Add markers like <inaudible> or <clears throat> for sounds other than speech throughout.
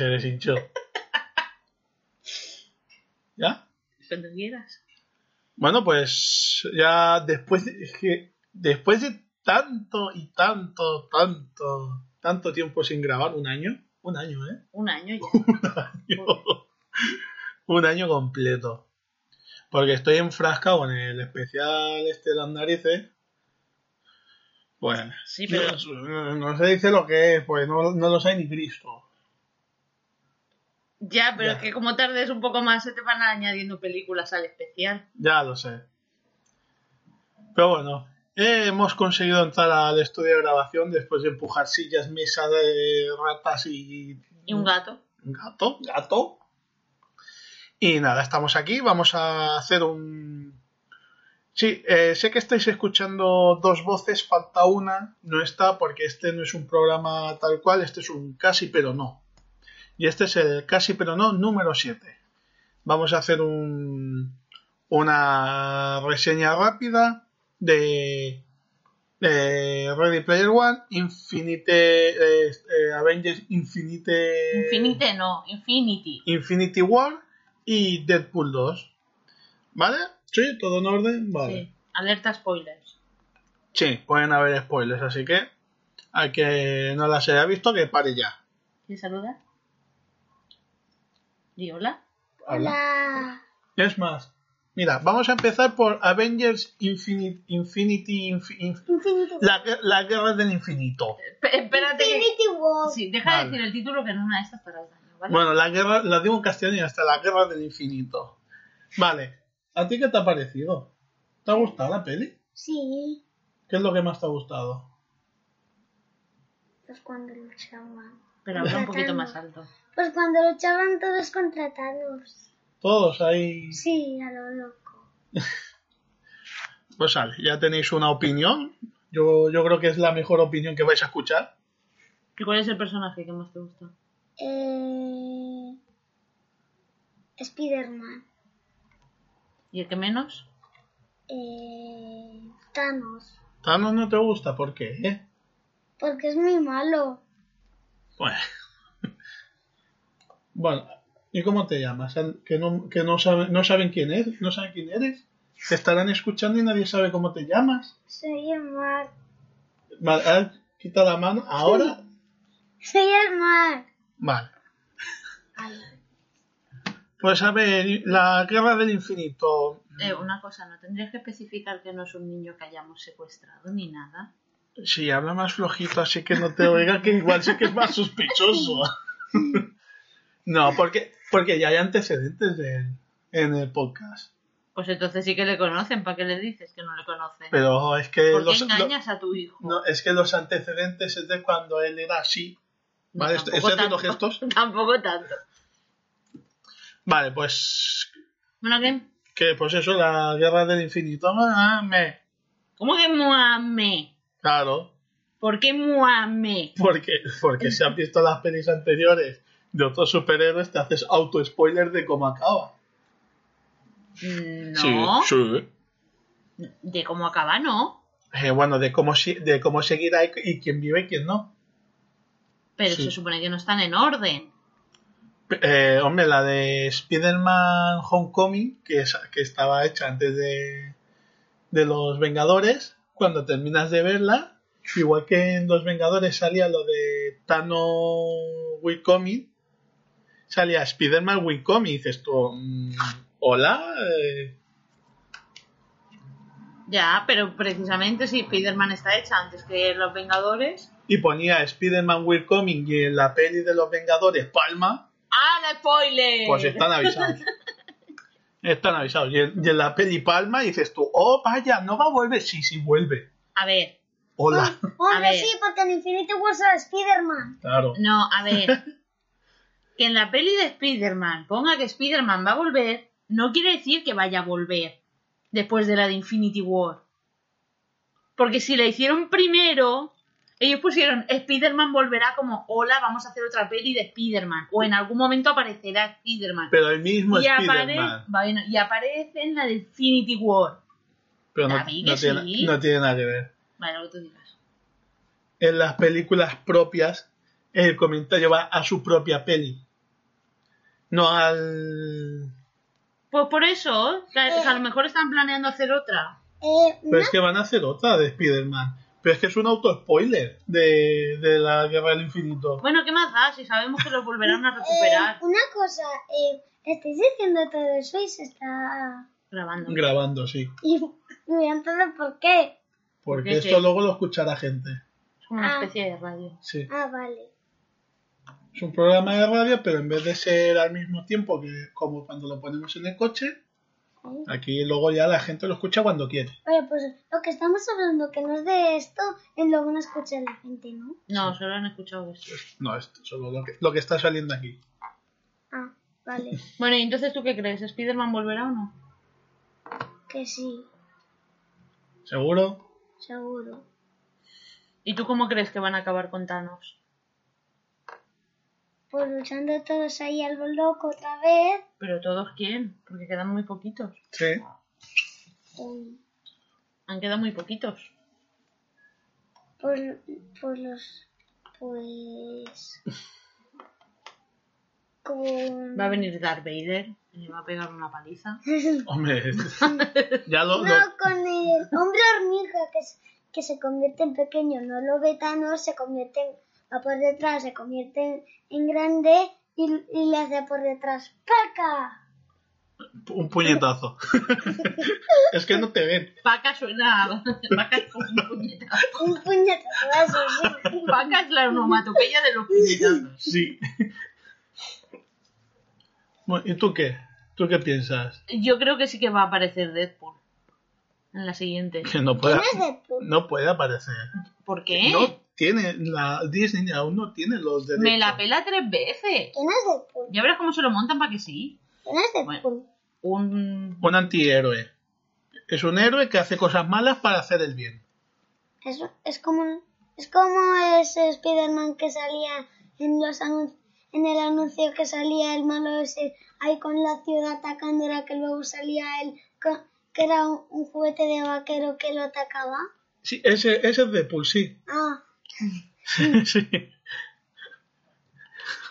se deshinchó. <laughs> ¿Ya? Cuando quieras. Bueno, pues ya después de, es que después de tanto y tanto, tanto, tanto tiempo sin grabar, un año, un año, ¿eh? Un año ya. <laughs> un año completo. Porque estoy enfrascado en el especial este de las narices. Bueno, Sí, pero- no, no se dice lo que es, pues no, no lo sabe ni Cristo. Ya, pero Ya. es que como tardes un poco más se te van añadiendo películas al especial. Ya lo sé. Pero bueno, eh, hemos conseguido entrar al estudio de grabación después de empujar sillas, mesas de ratas y Y un gato. un gato, gato. Y nada, estamos aquí. Vamos a hacer un. Sí, eh, sé que estáis escuchando dos voces, falta una, no está porque este no es un programa tal cual, este es un casi pero no. Y este es el casi pero no número 7. Vamos a hacer un, una reseña rápida de, de Ready Player One, Infinite, eh, eh, Avengers Infinite, Infinite no, Infinity. Infinity War y Deadpool 2. ¿Vale? ¿Sí? ¿Todo en orden? Vale. Sí. Alerta spoilers. Sí, pueden haber spoilers, así que al que no las haya visto, que pare ya. ¿Quieres saludar? Di hola. Hola. Es más, mira, vamos a empezar por Avengers Infinite, Infinity, Infi- Inf- Infinity la, la guerra del infinito. Esp- espérate. que- Infinity War. Sí, deja Vale. de decir el título que en una de estas para el daño, ¿vale? Bueno, la guerra, la digo en castellano y hasta la guerra del infinito. Vale, ¿a ti qué te ha parecido? ¿Te ha gustado la peli? Sí, ¿Qué es lo que más te ha gustado? pues cuando luchaban. Pero habla un poquito más alto. Pues cuando luchaban todos contra Thanos. Todos ahí. Sí, a lo loco. <laughs> Pues vale, ya tenéis una opinión. Yo, yo creo que es la mejor opinión que vais a escuchar. ¿Y cuál es el personaje que más te gusta? Eh... Spider-Man. ¿Y el que menos? Eh... Thanos. Thanos no te gusta, ¿por qué? eh? Porque es muy malo. Bueno. Bueno, ¿y cómo te llamas? Que no, que no, saben, no saben quién es, no saben quién eres. Te estarán escuchando y nadie sabe cómo te llamas. Soy el mar. Vale, quita la mano. Ahora. Soy el mar. Vale. Pues a ver, la guerra del infinito. Eh, una cosa, ¿no tendrías que especificar que no es un niño que hayamos secuestrado ni nada? Sí, habla más flojito, así que no te oiga, que igual sí que es más sospechoso. <laughs> no, porque, porque ya hay antecedentes de él en el podcast. Pues entonces sí que le conocen, ¿para qué le dices que no le conocen? Pero es que ¿Por qué los, engañas a tu hijo? no, es que los antecedentes es de cuando él era así. No, Vale, tampoco ¿estoy haciendo tanto. gestos? <laughs> Tampoco tanto. Vale, pues Bueno, ¿qué? que pues eso, la guerra del infinito. Ah, me. ¿Cómo que muame? Claro, ¿Por qué muame? porque, porque si has visto las pelis anteriores de otros superhéroes, te haces auto-spoiler de cómo acaba. No. Sí, sí. De cómo acaba, no. Eh, bueno, de cómo, de cómo seguirá y, y quién vive y quién no. Pero Sí. se supone que no están en orden. Eh, hombre, la de Spider-Man Homecoming, que, es- que estaba hecha antes de, de Los Vengadores, cuando terminas de verla, igual que en Los Vengadores salía lo de Thanos Will Coming, salía Spider-Man Will Coming, y dices tú, mm, hola, eh, Ya, pero precisamente si Spider-Man está hecha antes que Los Vengadores. y ponía Spider-Man Will Coming y en la peli de Los Vengadores Palma, ¡Ah, no spoiler! Pues están avisados. <laughs> Están avisados. Y en, y en la peli Palma dices tú, oh, vaya, no va a volver. Sí, sí, vuelve. A ver, Hola. Hombre, ver. sí, porque en Infinity War sale Spider-Man. Claro. No, a ver. <laughs> que en la peli de Spider-Man ponga que Spider-Man va a volver, no quiere decir que vaya a volver después de la de Infinity War. Porque si la hicieron primero, ellos pusieron Spider-Man volverá como, hola, vamos a hacer otra peli de Spider-Man. O en algún momento aparecerá Spider-Man. Pero el mismo Y, apare- Spider-Man. bueno, y aparece en la de Infinity War. Pero no, no tiene, sí. no tiene nada que ver. Vale, lo que tú digas. En las películas propias, el comentario va a su propia peli. No al. Pues por eso, que a, que a lo mejor están planeando hacer otra. Eh, Pero una, es que van a hacer otra de Spider-Man. Pero es que es un auto-spoiler de, de la Guerra del Infinito. Bueno, ¿qué más da? Si sabemos que los volverán a eh, recuperar. una cosa, eh, estáis diciendo todo eso y se está... Grabando. Grabando, sí. Y, y entonces, ¿por qué? Porque ¿Qué, esto luego lo escuchará gente. Es como una Ah. especie de radio. Sí. Ah, vale. Es un programa de radio, pero en vez de ser al mismo tiempo que como cuando lo ponemos en el coche, aquí luego ya la gente lo escucha cuando quiere. Oye, pues lo que estamos hablando, que no es de esto, es luego no escucha la gente, ¿no? No, solo han escuchado eso. No, esto solo lo que, lo que está saliendo aquí. Ah, vale. <laughs> Bueno, y entonces tú qué crees? ¿Spider-Man volverá o no? Que sí, ¿Seguro? seguro. ¿Y tú cómo crees que van a acabar con Thanos? Pues luchando todos ahí al loco otra vez. ¿Pero todos quién? Porque quedan muy poquitos. Sí. um, Han quedado muy poquitos. Pues, pues los... Pues... <laughs> Con... Va a venir Darth Vader y le va a pegar una paliza. <laughs> Hombre, <laughs> ya lo, lo- No, con el hombre hormiga que, se- que se convierte en pequeño, no lo ve Thanos, se convierte en, va por detrás, se convierte en, en grande y, y le hace por detrás ¡Paca! un puñetazo. <laughs> es que no te ven. Paca suena. Paca es como un puñetazo. Un puñetazo, sí. Paca es la onomatopeya de los puñetazos. Sí. Bueno, ¿Y tú qué? ¿Tú qué piensas? Yo creo que sí que va a aparecer Deadpool. En la siguiente. Que no puede, ¿Quién es Deadpool? no puede aparecer. ¿Por qué? No tiene, la Disney aún no tiene los derechos. Me la pela tres veces. ¿Quién es Deadpool? Ya verás cómo se lo montan para que sí. ¿Quién es Deadpool? Un. Un antihéroe. Es un héroe que hace cosas malas para hacer el bien. Es, es como es como ese Spider-Man que salía en los en el anuncio que salía el malo ese ahí con la ciudad atacándola que luego salía él que era un, un juguete de vaquero que lo atacaba. Sí, ese, ese es Deadpool, sí. Ah, sí.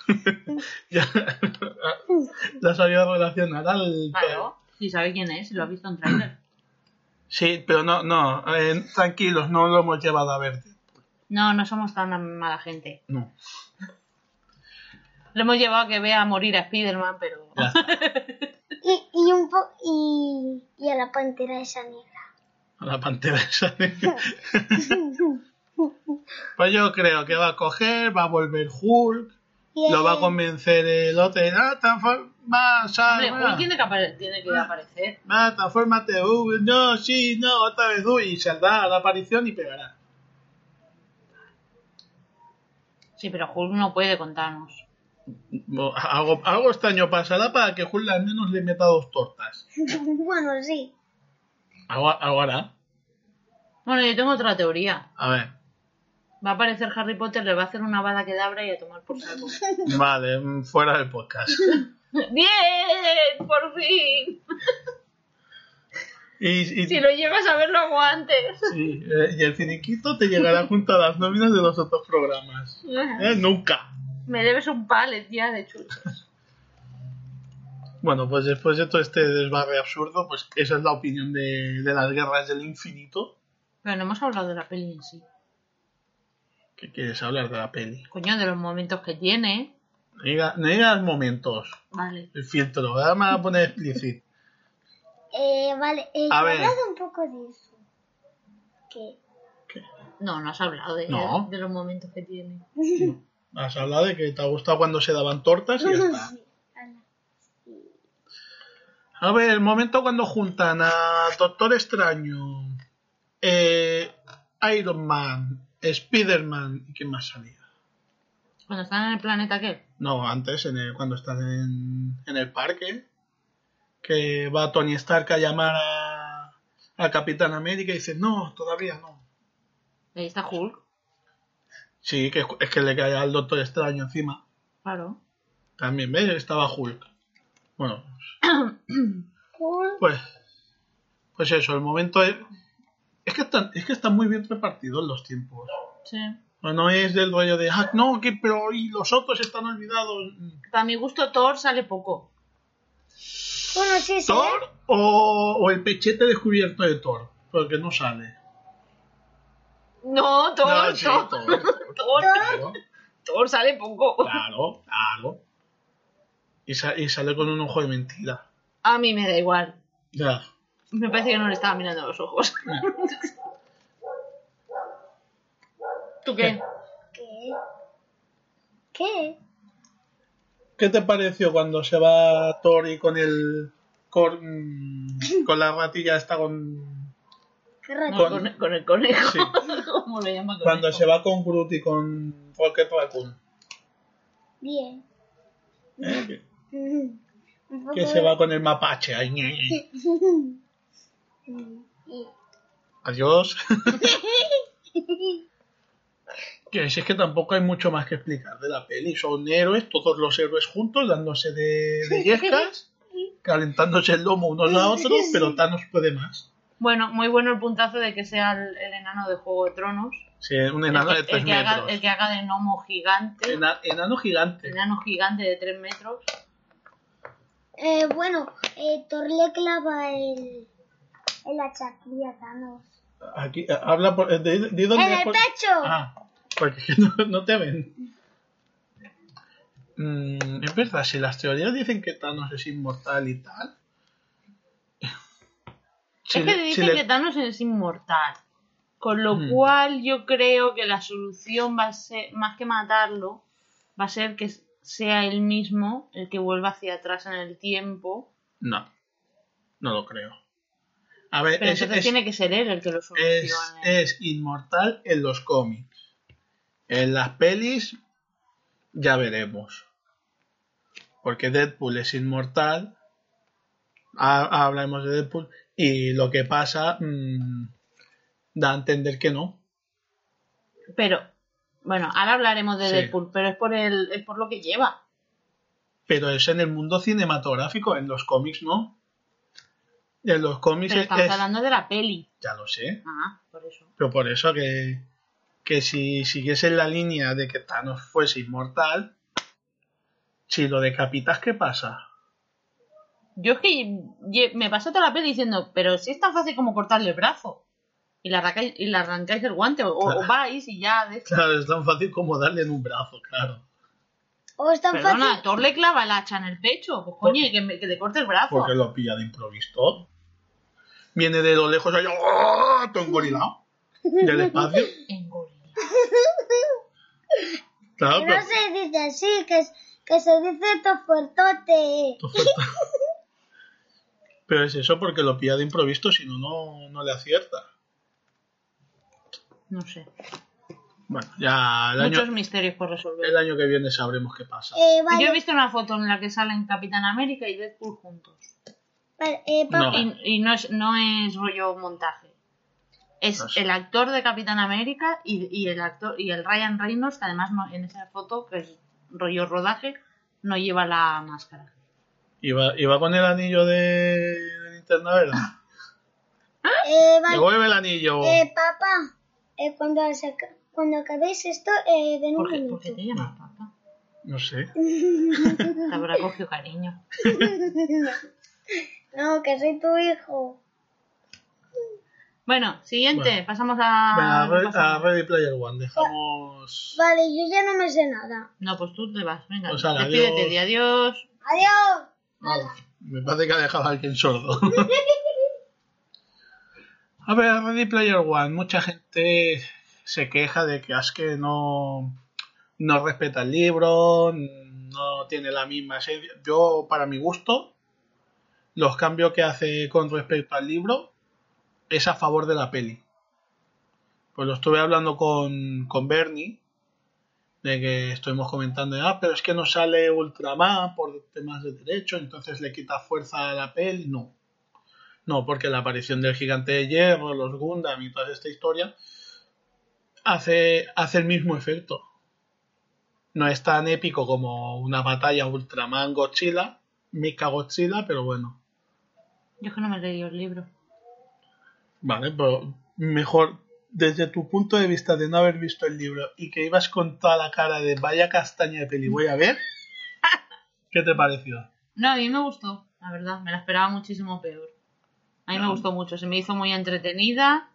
<laughs> ya <laughs> la sabía relacionar al... Claro. Si sabe quién es, lo ha visto en trailer. Sí, pero no, no, eh, tranquilos, no lo hemos llevado a ver. No, no somos tan mala gente. No, Lo hemos llevado a que vea morir a Spider-Man, pero. ya y, y un po y, y a la pantera esa negra. A la pantera esa. <laughs> pues yo creo que va a coger, va a volver Hulk, lo va a convencer el otro, y, ah, transfor- va, sal, Hombre, va. Hulk tiene que, apare- tiene que aparecer. Va, transfórmate, uh, no, sí, no, otra vez, uy, y saldrá a la aparición y pegará. Sí, pero Hulk no puede contarnos. Algo, algo extraño pasará para que Hulk al menos le meta dos tortas. <laughs> bueno, sí. Algo, algo hará. Bueno, yo tengo otra teoría. A ver, Va a aparecer Harry Potter, le va a hacer una bada que dabra y a tomar por saco. <laughs> vale, mm, fuera del podcast. <laughs> ¡Bien! ¡Por fin! <laughs> Y, y- Si lo llevas a verlo hago antes. sí, eh, y el finiquito te llegará junto a las nóminas de los otros programas. Eh, nunca. Me debes un palet ya de chuches. Bueno, pues después de todo este desbarre absurdo, pues esa es la opinión de, de las guerras del infinito. Pero no hemos hablado de la peli en sí. ¿Qué quieres hablar de la peli? Coño, de los momentos que tiene. No diga- no digas momentos. Vale. El filtro, ahora me va a poner explícito. <laughs> Eh, vale, eh, A ver. hablado un poco de eso. Que No, no has hablado de, No. de los momentos que tiene. <laughs> Has hablado de que te ha gustado cuando se daban tortas y ya <laughs> está. A ver, el momento cuando juntan a Doctor Extraño, eh, Iron Man, Spider-Man y quién más salía. Cuando están en el planeta aquel. No, antes, en el- cuando están en, en el parque, que va Tony Stark a llamar a, a Capitán América y dice, no, todavía no. Ahí está Hulk. Sí, que es que le cae al Doctor Extraño encima. Claro. También, ¿ves? Estaba Hulk. Bueno, <coughs> pues, pues eso, el momento es... Es que, están, es que están muy bien repartidos los tiempos. Sí. No, es del rollo de, ah, no, que pero y los otros están olvidados. Para mi gusto, Thor sale poco. Bueno, sí, sí. ¿Thor o, o el pechete descubierto de Thor? Porque no sale. No, Thor, No, sí, Thor, Thor, <laughs> Thor, Claro, Thor sale poco. claro, claro. Y, sa- y sale con un ojo de mentira. A mí me da igual. Ya. Me parece que no le estaba mirando a los ojos. <laughs> ¿Tú qué? ¿Qué? ¿Qué? ¿Qué te pareció cuando se va Thor y con el... con, con la ratilla esta con... ¿Qué No, rato? con, con el conejo. Sí. <laughs> ¿Cómo le llama Cuando conejo? se va con Groot y con Rocket Raccoon. Bien. ¿eh? Que- Que se va con el mapache. Ay, ñe, ñe. <laughs> Adiós. <laughs> que si es que tampoco hay mucho más que explicar de la peli. Son héroes, todos los héroes juntos, dándose de, de yescas, calentándose el lomo unos a otros, pero Thanos puede más. Bueno, muy bueno el puntazo de que sea el, el enano de Juego de Tronos. Sí, un enano de el, 3 que haga, metros. el que haga de gnomo gigante. Ena- enano gigante. Enano gigante de 3 metros. Eh, bueno, eh, Thor le clava el, el hachaquí a Thanos. Aquí, eh, habla por. eh, ¿De, de dónde ¡En el por- pecho! Ah, porque <laughs> no, no te ven. Mm, es verdad, si las teorías dicen que Thanos es inmortal y tal. Si es que le- dicen si le- que Thanos es inmortal. Con lo Hmm. cual yo creo que la solución va a ser, más que matarlo, va a ser que sea él mismo el que vuelva hacia atrás en el tiempo. No, no lo creo. A ver, Pero es, entonces es- tiene que ser él el que lo es- solucione. es inmortal en los cómics. En las pelis ya veremos. Porque Deadpool es inmortal. Ha- Hablaremos de Deadpool. Y lo que pasa mm, da a entender que no. Pero, bueno, ahora hablaremos de Sí. Deadpool, pero es por, el, es por lo que lleva. Pero es en el mundo cinematográfico, en los cómics no. En los cómics Pero es, estamos es- hablando de la peli. Ya lo sé. Ah, por eso. Pero por eso que, que si siguiese la línea de que Thanos fuese inmortal, si lo decapitas, ¿qué pasa? Yo es que me paso toda la peli diciendo, pero si es tan fácil como cortarle el brazo. Y le arrancáis, y le arrancáis el guante, o, vais y ya. de- Claro, es tan fácil como darle en un brazo, claro. O es tan Perdona, fácil. Thor le clava el hacha en el pecho. Pues coño, que, me- que le corte el brazo. Porque lo pilla de improviso. Viene de lo lejos, ahí, ¡oh! todo engorilado. Del espacio. En gorila. Claro, Que pero, no se dice así, que, es- que se dice tofuertote. pero es eso porque lo pilla de improviso, si no, no, no le acierta. No sé. Bueno, ya el Muchos año, misterios por resolver. el año que viene sabremos qué pasa. Eh, vale, Yo he visto una foto en la que salen Capitán América y Deadpool juntos. Vale, eh, papá. No. Y, y no, es, no es rollo montaje. Es No sé. el actor de Capitán América y, y el actor y el Ryan Reynolds, que además no- en esa foto, que es rollo rodaje, no lleva la máscara. Iba, iba con el anillo de, linterna verde. <laughs> Eh, vale, el anillo. eh, papá, eh, cuando, saca- cuando acabéis esto, eh, ven un ¿Por qué, minuto. por qué te llamas papá? No sé. <laughs> Te habrá cogido cariño. <laughs> No, que soy tu hijo. Bueno, siguiente, Bueno. pasamos a. Venga, a, ¿qué Re- pasa? a Ready Player One. Dejamos. Vale, yo ya no me sé nada. No, pues tú te vas, venga. Pues despídete, adiós. di adiós. Adiós. Vale, Me parece que ha dejado a alguien sordo. <laughs> a ver, Ready Player One. Mucha gente se queja de que es que no, no respeta el libro, no tiene la misma esencia. Yo, para mi gusto, los cambios que hace con respecto al libro es a favor de la peli. Pues lo estuve hablando con, con Bernie, de que estuvimos comentando, ah, pero es que no sale Ultraman por temas de derecho, entonces le quita fuerza a la peli. No. No, porque la aparición del gigante de hierro, los Gundam y toda esta historia hace, hace el mismo efecto. No es tan épico como una batalla Ultraman Godzilla, Mika Godzilla, pero bueno. Yo es que no me he leído el libro. Vale, pero mejor desde tu punto de vista de no haber visto el libro y que ibas con toda la cara de vaya castaña de peli, voy a ver. <laughs> ¿Qué te pareció? No, a mí me gustó, la verdad. Me la esperaba muchísimo peor. A mí me No. gustó mucho. Se me hizo muy entretenida.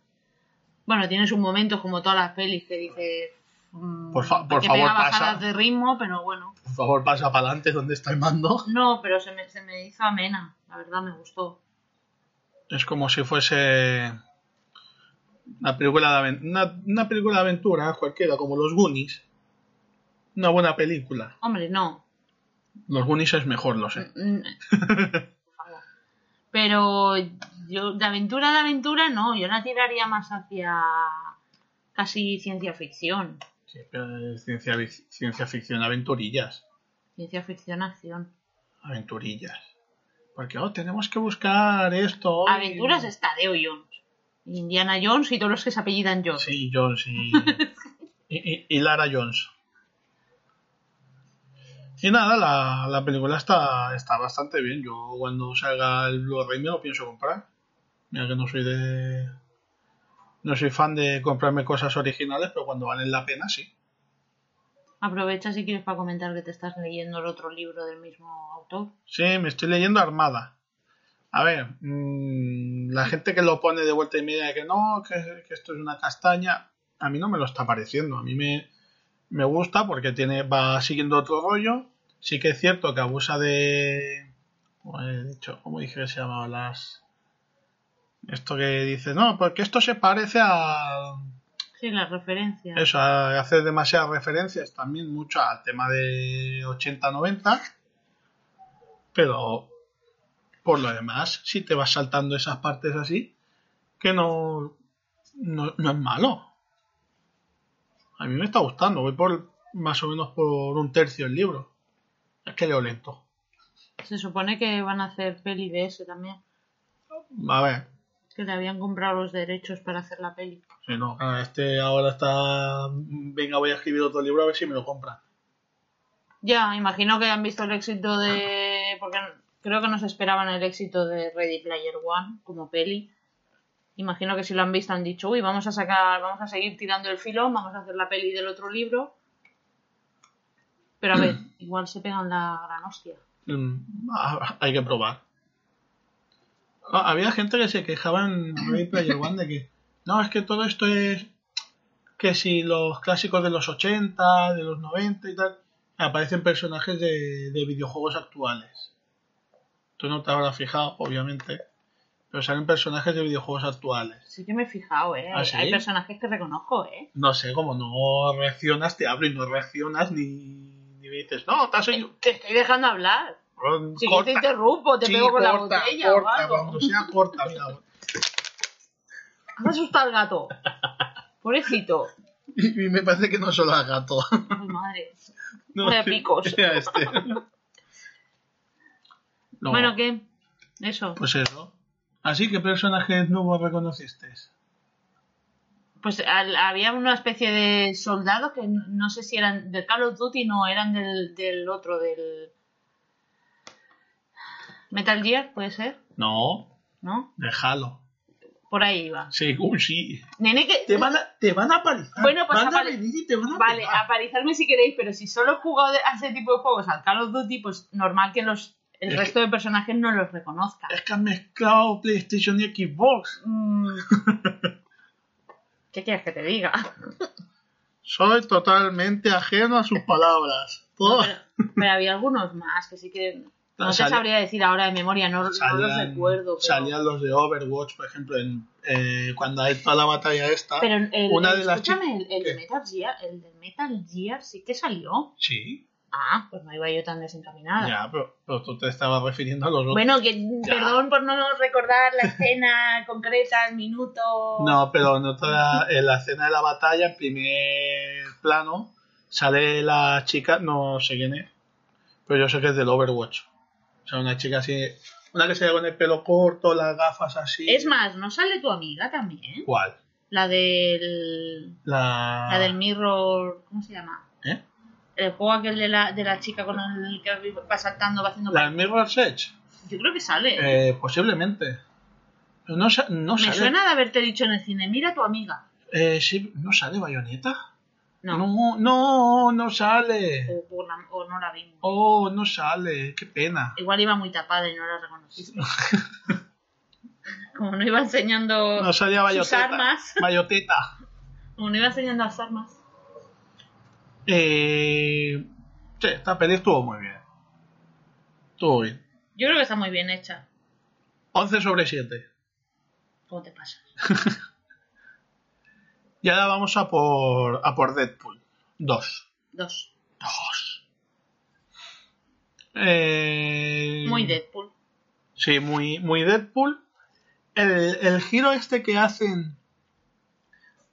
Bueno, tienes un momento como todas las pelis que dices... mm, Por fa- por que favor, pega pasa. bajadas de ritmo, pero bueno. Por favor, pasa para adelante donde está el mando. No, pero se me, se me hizo amena. La verdad me gustó. Es como si fuese una película de, una, una película de aventura cualquiera, como los Goonies. Una buena película. Hombre, no. Los Goonies es mejor, lo sé. Mm, favor. <laughs> Pero yo, de aventura de aventura, no. Yo la tiraría más hacia casi ciencia ficción. Sí, pero es ciencia, ciencia ficción, aventurillas. Ciencia ficción, acción. Aventurillas. Porque oh, tenemos que buscar esto. Aventuras está Deo Jones. Indiana Jones y todos los que se apellidan Jones. Sí, Jones y, y, <laughs> y- y Lara Jones. Y nada, la, la película está, está bastante bien. Yo cuando salga el Blu-ray me lo pienso comprar. Mira que no soy de... No soy fan de comprarme cosas originales, pero cuando valen la pena, sí. Aprovecha si quieres para comentar que te estás leyendo el otro libro del mismo autor. Sí, me estoy leyendo Armada. A ver, mm, la gente que lo pone de vuelta y media de que no, que, esto es una castaña, a mí no me lo está pareciendo. A mí me, me gusta porque tiene va siguiendo otro rollo. Sí que es cierto que abusa de... ¿cómo dije que se llamaba? Las... Esto que dice, no, porque esto se parece a... Sí, las referencias. Eso, hace demasiadas referencias también mucho al tema de 80-90. Pero por lo demás, si te vas saltando esas partes así, que no, no, no es malo. A mí me está gustando, voy por más o menos por un tercio el libro. Es que leo lento. Se supone que van a hacer peli de ese también. A ver, Que le habían comprado los derechos para hacer la peli. Si no, ah, este ahora está. Venga, voy a escribir otro libro a ver si me lo compran. Ya, imagino que han visto el éxito de. Porque creo que no se esperaban el éxito de Ready Player One como peli. Imagino que si lo han visto han dicho, uy, vamos a sacar, vamos a seguir tirando el filón, vamos a hacer la peli del otro libro. Pero a ver, <clears throat> igual se pegan la gran hostia. Mm, ah, hay que probar. Ah, había gente que se quejaba en Ready Player One de que no, es que todo esto es que si los clásicos de los 80, de los 90 y tal, aparecen personajes de, de videojuegos actuales. Tú no te habrás fijado, obviamente, pero salen personajes de videojuegos actuales. Sí que me he fijado, ¿eh? ¿Ah, Hay- sí? Hay personajes que reconozco, ¿eh? No sé, como no reaccionas, te hablo y no reaccionas ni, ni me dices, no, te has oído. Te estoy dejando hablar. Si yo te interrumpo, te Sí, pego con la corta, botella o corta, algo. cuando sea corta, mira. Has asustado al gato. Pobrecito. Y, y me parece que no solo al gato. Ay, madre. No, Vaya picos. este. No, Bueno, ¿qué? Eso. Pues eso. Así que personajes nuevos reconociste. Pues al- había una especie de soldado que no- no sé si eran del Call of Duty, no, eran del, del otro, del Metal Gear, puede ser, No, ¿no? déjalo. Por ahí. Sí, uy, sí. Nene, que... Te van a, te van a palizar. Bueno, pues van a venir y te van a Vale, pegar. si queréis, pero si solo he jugado a ese tipo de juegos al Call of Duty, pues normal que los el Es resto de personajes no los reconozca. Es que han mezclado PlayStation y Xbox. Mm. <laughs> ¿Qué quieres que te diga? Soy totalmente ajeno a sus palabras. Todo- Pero, pero había algunos más que sí que no te sabría decir ahora de memoria, no, no los salían, recuerdo. Pero, salían los de Overwatch, por ejemplo, en, eh, cuando hay toda la batalla esta. pero el, una el- de las escúchame, el, el. Metal Gear, el de Metal Gear sí que salió. Sí. Ah, pues no iba yo tan desencaminada. Ya, pero, pero tú te estabas refiriendo a los otros. Bueno, que perdón por no recordar la escena <laughs> concreta, el minuto. No, pero en, otra, en la escena de la batalla, en primer plano, sale la chica, no sé quién es, pero yo sé que es del Overwatch. O sea, una chica así, una que se ve con el pelo corto, las gafas así. Es más, ¿no sale tu amiga también? ¿Cuál? La del. La... La del Mirror. ¿Cómo se llama? ¿Eh? El juego aquel de la, de la chica con el que va saltando, va haciendo. ¿La del Mirror's Edge? Yo creo que sale. Eh, posiblemente. No, no Me sale. suena de haberte dicho en el cine, mira a tu amiga. Eh, sí, ¿no sale Bayonetta? No. No, no, no sale. O, o la- o no la vimos. Oh, no sale, qué pena. Igual iba muy tapada y no la reconociste. Como no iba enseñando No salía sus armas. Bayoteta. Como no iba enseñando las armas. Eh, sí, esta peli estuvo muy bien. Estuvo bien. Yo creo que está muy bien hecha. 11 sobre 7. ¿Cómo te pasa? <laughs> Y ahora vamos a por, a por Deadpool. 2. Dos. 2. Eh, Muy Deadpool. Sí, muy, muy Deadpool. El, el giro este que hacen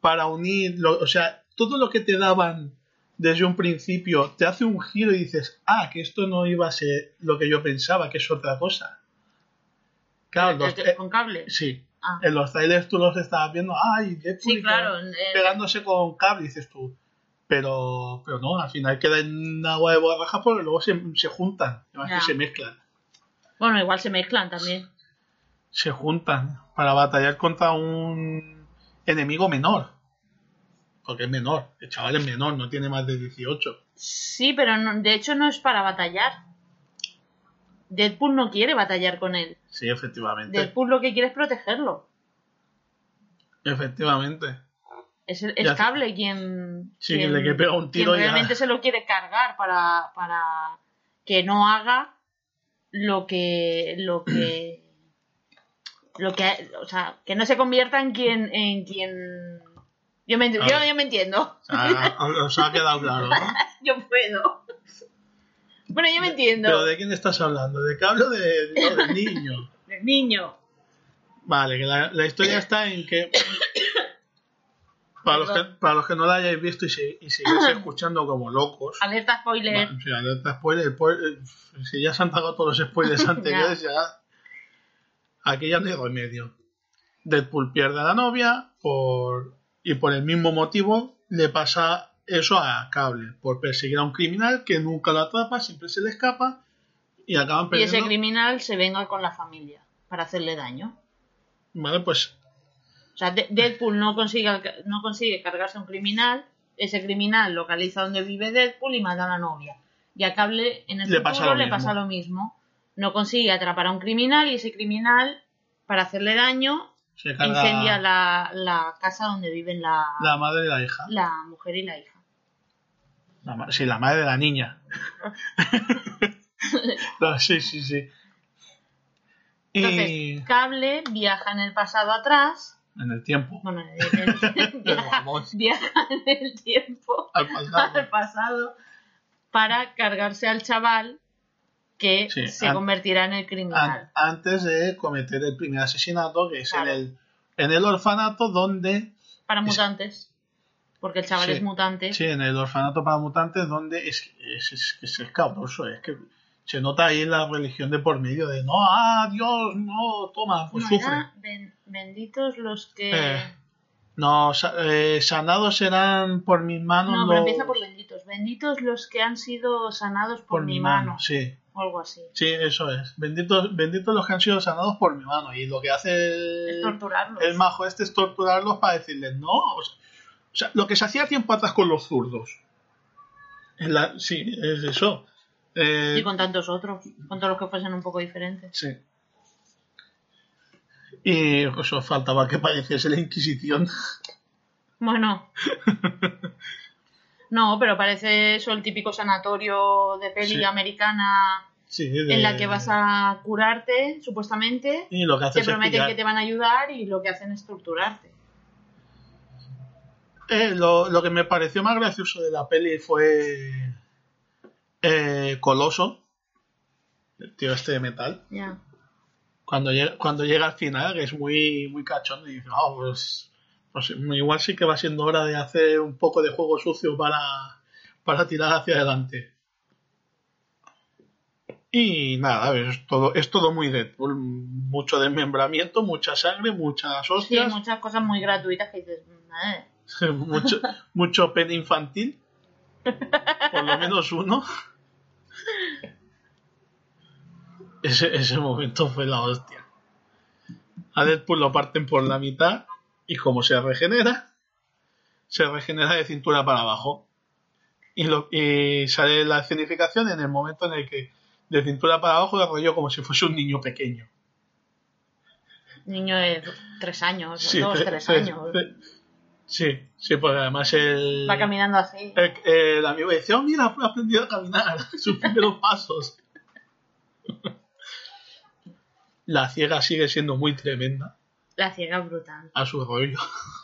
para unir, lo- o sea, todo lo que te daban desde un principio, te hace un giro y dices, ah, que esto no iba a ser lo que yo pensaba, que es otra cosa. Claro, El- los- eh, con cable. sí, Ah. en los trailers tú los estabas viendo, ay, Deadpool Sí, claro. pegándose con cable, dices tú. Pero, pero no, al final queda en agua de borraja porque luego se, se juntan, además que se mezclan. Bueno, igual se mezclan también. se juntan para batallar contra un enemigo menor. Porque es menor, el chaval es menor, no tiene más de 18. Sí, pero no- de hecho no es para batallar. Deadpool no quiere batallar con él. Sí, efectivamente. Deadpool lo que quiere es protegerlo. Efectivamente. Es, el- es. Cable quien, Sí, quien, le que pega un tiro quien y ya- realmente se lo quiere cargar para, para que no haga lo que lo que lo que o sea que no se convierta en quien en quien yo me, yo, Claro. yo me entiendo O sea, os ha quedado claro, ¿no? <laughs> yo puedo bueno yo me entiendo ¿Pero de quién estás hablando? ¿De qué hablo de, no, del <laughs> niño? del niño Vale, que la, la historia está en que... Para los que, para los que no la hayáis visto y, se, y sigáis <clears throat> escuchando como locos, alerta spoiler Bueno, sí, alerta spoiler, po- eh, si ya se han pagado todos los spoilers <laughs> anteriores, ya. Aquí ya no hay remedio. Deadpool pierde a la novia por y por el mismo motivo le pasa eso a Cable, por perseguir a un criminal que nunca lo atrapa, siempre se le escapa y acaban y perdiendo. ese criminal se venga con la familia para hacerle daño Vale, pues O sea, De- Deadpool no consigue, no consigue cargarse a un criminal, ese criminal localiza donde vive Deadpool y mata a la novia. Y a Cable en el Le futuro pasa le mismo. pasa lo mismo. No consigue atrapar a un criminal y ese criminal, para hacerle daño, se carga incendia la, la casa donde viven la, la madre y la hija. la mujer y la hija. La sí, la madre de la niña. <laughs> No, sí, sí, sí. Y Entonces, Cable viaja en el pasado atrás. en el tiempo. Bueno, en el- viaja, <laughs> Vamos. viaja en el tiempo Al pasado. <laughs> al pasado para cargarse al chaval que Sí, se an- convertirá en el An- criminal. antes de cometer el primer asesinato, que es Claro. en, el, en el orfanato donde... para es- mutantes. Porque el chaval Sí, es mutante. Sí, en el orfanato para mutantes donde es, es, es, que es escabroso, es que se nota ahí la religión de por medio de no, ah, Dios, no, toma, pues No, sufre. ben- benditos los que. Eh, No, eh, sanados serán por mis manos. no, pero empieza por benditos. Benditos los que han sido sanados por, mi mano. Sí, O algo así. sí, eso es. Benditos, benditos los que han sido sanados por mi mano. Y lo que hace Es el, torturarlos. el majo este es torturarlos para decirles no. O sea, o sea, lo que se hacía tiempo atrás con los zurdos. En la- sí, es eso. Eh, Y con tantos otros. Con todos los que fuesen un poco diferentes. Sí. Y eso faltaba que pareciese la Inquisición. Bueno. <laughs> No, pero parece eso el típico sanatorio de peli Sí. americana Sí, de- en la que vas a curarte, supuestamente. Y lo que hace Te prometen que te van a ayudar y lo que hacen es torturarte. Eh, lo, lo que me pareció más gracioso de la peli fue eh, Coloso, el tío este de metal, cuando llega, cuando llega al final, que es muy, muy cachondo, y dice, "Ah, pues, pues igual sí que va siendo hora de hacer un poco de juego sucio para, para tirar hacia adelante. Y nada, es todo, es todo muy Deadpool. Mucho desmembramiento, mucha sangre, muchas Sí, hostias, muchas cosas muy gratuitas que dices, "Eh". <laughs> mucho, mucho pen infantil. Por lo menos uno. Ese, ese momento fue la hostia. A Deadpool lo parten por la mitad y como se regenera, se regenera de cintura para abajo. Y, lo, y sale la escenificación en el momento en el que de cintura para abajo de rollo como si fuese un niño pequeño. Niño de tres años, Sí, dos, tre- tres tre- años. Sí, sí, porque además el, Va caminando así. el, el amigo dice, oh mira, ha aprendido a caminar, <laughs> sus primeros pasos. <laughs> La ciega sigue siendo muy tremenda La ciega brutal. a su rollo.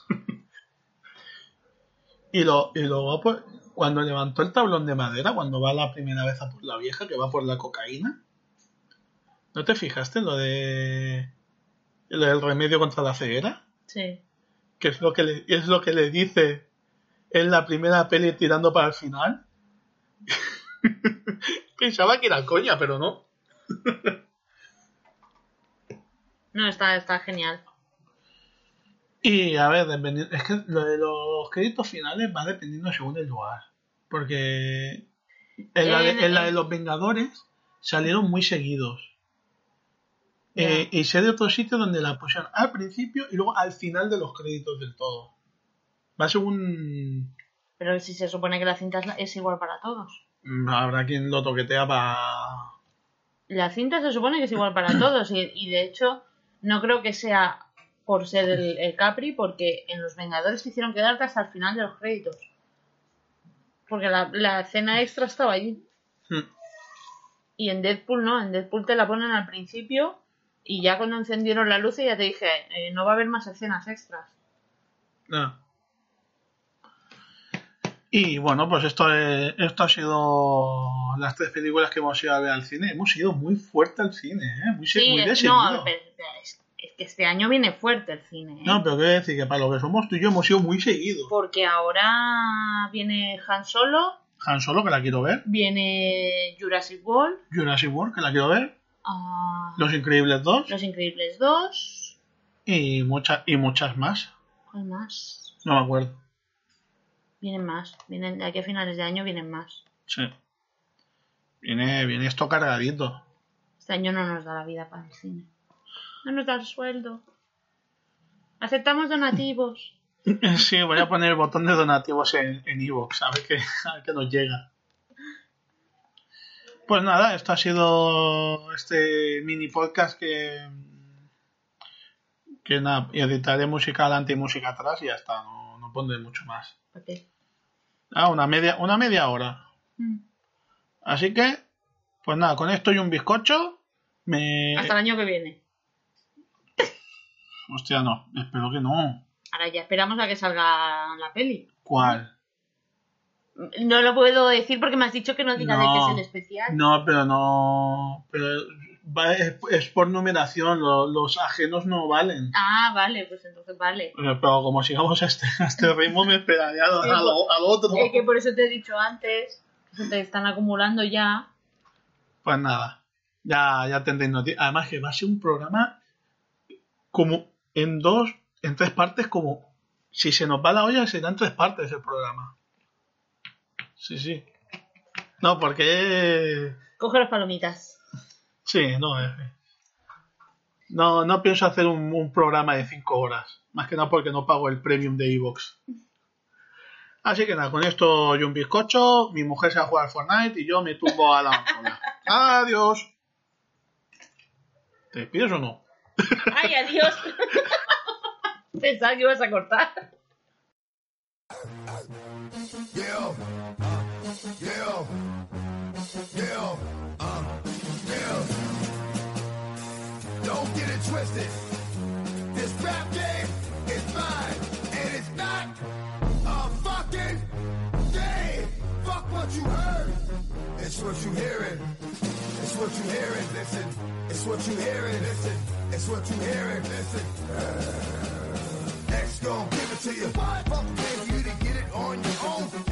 <laughs> y lo, y lo guapo, cuando levantó el tablón de madera, cuando va la primera vez a por la vieja, que va por la cocaína, ¿no te fijaste en lo de del remedio contra la ceguera? Sí. Que es lo que le, es lo que le dice en la primera peli tirando para el final. <laughs> Pensaba que era coña, pero no. <laughs> No, está, está genial. Y a ver, es que lo de los créditos finales va dependiendo según el lugar. Porque en la de, En- en la de en- los Vengadores salieron muy seguidos. Eh, y sé de otros sitios donde la pusieron al principio y luego al final de los créditos del todo. Va según Pero si se supone que la cinta es, igual para todos. Mm, Habrá quien lo toquetea para. La cinta se supone que es igual para todos. Y, y de hecho, no creo que sea por ser el, el Capri, porque en Los Vengadores te hicieron quedarte hasta el final de los créditos. Porque la, la escena extra estaba allí. Hmm. Y en Deadpool no, en Deadpool te la ponen al principio y ya cuando encendieron la luz ya te dije, eh, no va a haber más escenas extras. Ah. Y bueno, pues esto, es- esto ha sido las tres películas que hemos ido a ver al cine. Hemos ido muy fuerte al cine, ¿eh? Muy, eh, de no, seguido. pero- pero es, es que este año viene fuerte el cine. ¿eh? No, pero quiero decir que para lo que somos tú y yo hemos ido muy seguido. Porque ahora viene Han Solo, Han Solo, que la quiero ver. viene Jurassic World, Jurassic World, que la quiero ver. Ah, Los Increíbles 2. Los Increíbles 2, Y, muchas y muchas más. ¿cuál más? No me acuerdo. Vienen más, vienen de aquí a finales de año vienen más. Sí. Viene, viene esto cargadito. Este año no nos da la vida para el cine. No nos da el sueldo. Aceptamos donativos. <laughs> Sí, voy a poner el botón de donativos en en Evox, a ver qué, a ver qué nos llega. Pues nada, esto ha sido este mini podcast que. Que nada, y editaré música adelante y música atrás y ya está, no, no pondré mucho más. ¿Por qué? Ah, una media, una media hora. Mm. Así que, pues nada, con esto y un bizcocho, me. Hasta el año que viene. Hostia, no, espero que no. Ahora ya esperamos a que salga la peli. ¿Cuál? No lo puedo decir porque me has dicho que no diga de No. qué es el especial. No, pero no. Pero va- es, es por numeración, lo- los ajenos no valen. Ah, vale, pues entonces vale. Pero, pero como sigamos a este, a este ritmo, me esperaría a, lo- a lo, al otro. Es que por eso te he dicho antes que se te están acumulando ya. Pues nada, ya, ya tendréis noticias. Además, que va a ser un programa como en dos, en tres partes, como si se nos va la olla, será en tres partes el programa. Sí, sí. No, porque. Coge las palomitas. Sí, no, eh, no, no pienso hacer un, un programa de 5 horas. Más que nada porque no pago el premium de Evox. Así que nada, con esto yo un bizcocho, mi mujer se va a jugar Fortnite y yo me tumbo a la amapola. <laughs> Adiós. ¿Te despides o no? <laughs> ¡Ay, adiós! <laughs> Pensaba que ibas a cortar. Yeah, uh, yeah, uh, yeah. Don't get it twisted. This rap game is mine, and it's not a fucking game. Fuck what you heard. It's what you hearing. It's what you hearing. Listen. It's what you hearing. Listen. It's what you hearing. Listen. X gon' give it to you. Fuck pay you to get it on your own.